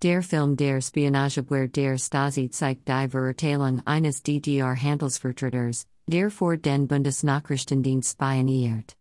Der Film der Spionageabwehr der Stasi zeigt die Verurteilung eines DDR Handelsvertreters, der vor den Bundesnachrichtendienst spioniert.